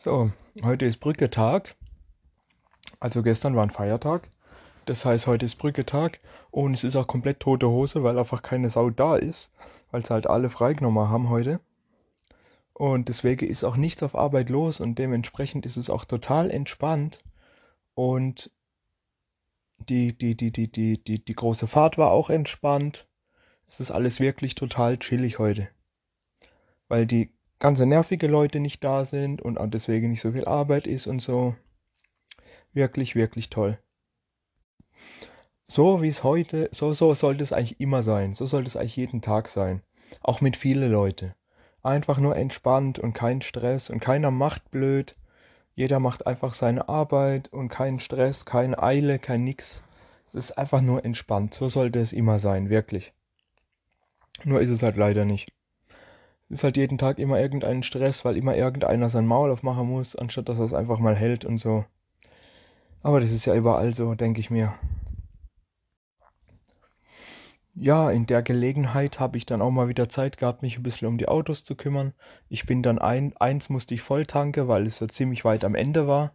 So, heute ist Brücketag. Also gestern war ein Feiertag. Das heißt, heute ist Brücketag und es ist auch komplett tote Hose, weil einfach keine Sau da ist, weil es halt alle freigenommen haben heute. Und deswegen ist auch nichts auf Arbeit los und dementsprechend ist es auch total entspannt. Und die, die, die, die, die, die, die große Fahrt war auch entspannt. Es ist alles wirklich total chillig heute. Weil die ganze nervige Leute nicht da sind und auch deswegen nicht so viel Arbeit ist und so. Wirklich, wirklich toll. So wie es heute, so, so sollte es eigentlich immer sein. So sollte es eigentlich jeden Tag sein. Auch mit vielen Leuten. Einfach nur entspannt und kein Stress und keiner macht blöd. Jeder macht einfach seine Arbeit und kein Stress, keine Eile, kein Nix. Es ist einfach nur entspannt. So sollte es immer sein, wirklich. Nur ist es halt leider nicht. Ist halt jeden Tag immer irgendein Stress, weil immer irgendeiner sein Maul aufmachen muss, anstatt dass er es einfach mal hält und so. Aber das ist ja überall so, denke ich mir. Ja, in der Gelegenheit habe ich dann auch mal wieder Zeit gehabt, mich ein bisschen um die Autos zu kümmern. Ich bin dann ein, eins musste ich voll tanken, weil es so ziemlich weit am Ende war.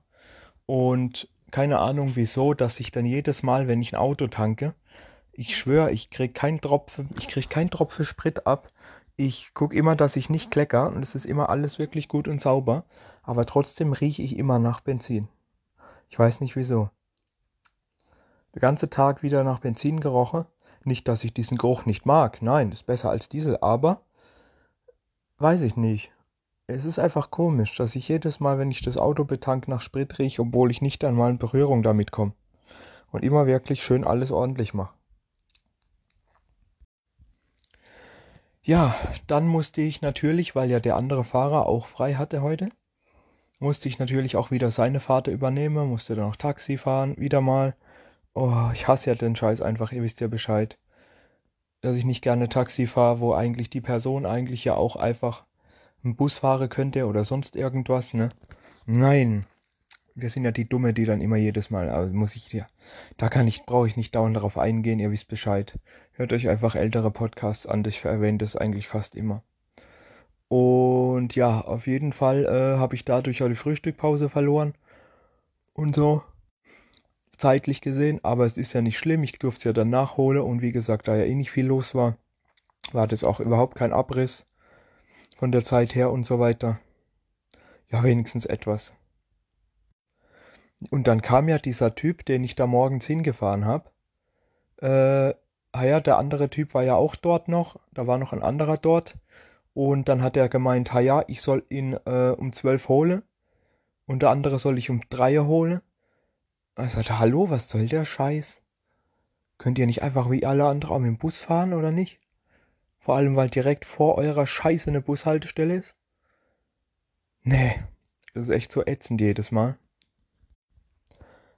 Und keine Ahnung wieso, dass ich dann jedes Mal, wenn ich ein Auto tanke, ich schwöre, ich krieg keinen Tropfen, ich krieg keinen Tropfen Sprit ab. Ich gucke immer, dass ich nicht klecker und es ist immer alles wirklich gut und sauber, aber trotzdem rieche ich immer nach Benzin. Ich weiß nicht wieso. Der ganze Tag wieder nach Benzin gerochen. Nicht, dass ich diesen Geruch nicht mag. Nein, ist besser als Diesel, aber weiß ich nicht. Es ist einfach komisch, dass ich jedes Mal, wenn ich das Auto betank, nach Sprit rieche, obwohl ich nicht einmal in Berührung damit komme. Und immer wirklich schön alles ordentlich mache. Ja, dann musste ich natürlich, weil ja der andere Fahrer auch frei hatte heute, musste ich natürlich auch wieder seine Fahrt übernehmen, musste dann auch Taxi fahren, wieder mal. Oh, ich hasse ja den Scheiß einfach, ihr wisst ja Bescheid. Dass ich nicht gerne Taxi fahre, wo eigentlich die Person eigentlich ja auch einfach einen Bus fahren könnte oder sonst irgendwas, ne? Nein, wir sind ja die Dumme, die dann immer jedes Mal, also muss ich dir, da kann ich, brauche ich nicht dauernd darauf eingehen, ihr wisst Bescheid. Hört euch einfach ältere Podcasts an, ich erwähne das eigentlich fast immer. Und ja, auf jeden Fall äh, habe ich dadurch auch die Frühstückpause verloren und so zeitlich gesehen, aber es ist ja nicht schlimm, ich durfte es ja dann nachholen und wie gesagt, da ja eh nicht viel los war, war das auch überhaupt kein Abriss von der Zeit her und so weiter. Ja, wenigstens etwas. Und dann kam ja dieser Typ, den ich da morgens hingefahren habe. Äh, ah ja, der andere Typ war ja auch dort noch. Da war noch ein anderer dort. Und dann hat er gemeint, ha ja, ich soll ihn äh, um zwölf holen. Und der andere soll ich um drei holen. Er sagte, hallo, was soll der Scheiß? Könnt ihr nicht einfach wie alle anderen auch mit dem Bus fahren oder nicht? Vor allem, weil direkt vor eurer Scheiße eine Bushaltestelle ist? Nee, das ist echt so ätzend jedes Mal.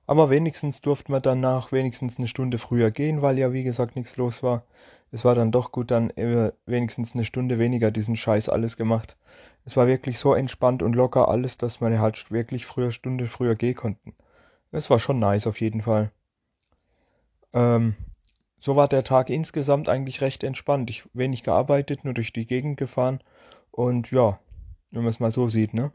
Aber wenigstens durften wir danach wenigstens eine Stunde früher gehen, weil ja wie gesagt nichts los war. Es war dann doch gut, dann wenigstens eine Stunde weniger diesen Scheiß alles gemacht. Es war wirklich so entspannt und locker alles, dass wir halt wirklich früher Stunde früher gehen konnten. Es war schon nice auf jeden Fall. Ähm, so war der Tag insgesamt eigentlich recht entspannt. Ich wenig gearbeitet, nur durch die Gegend gefahren und ja, wenn man es mal so sieht, ne?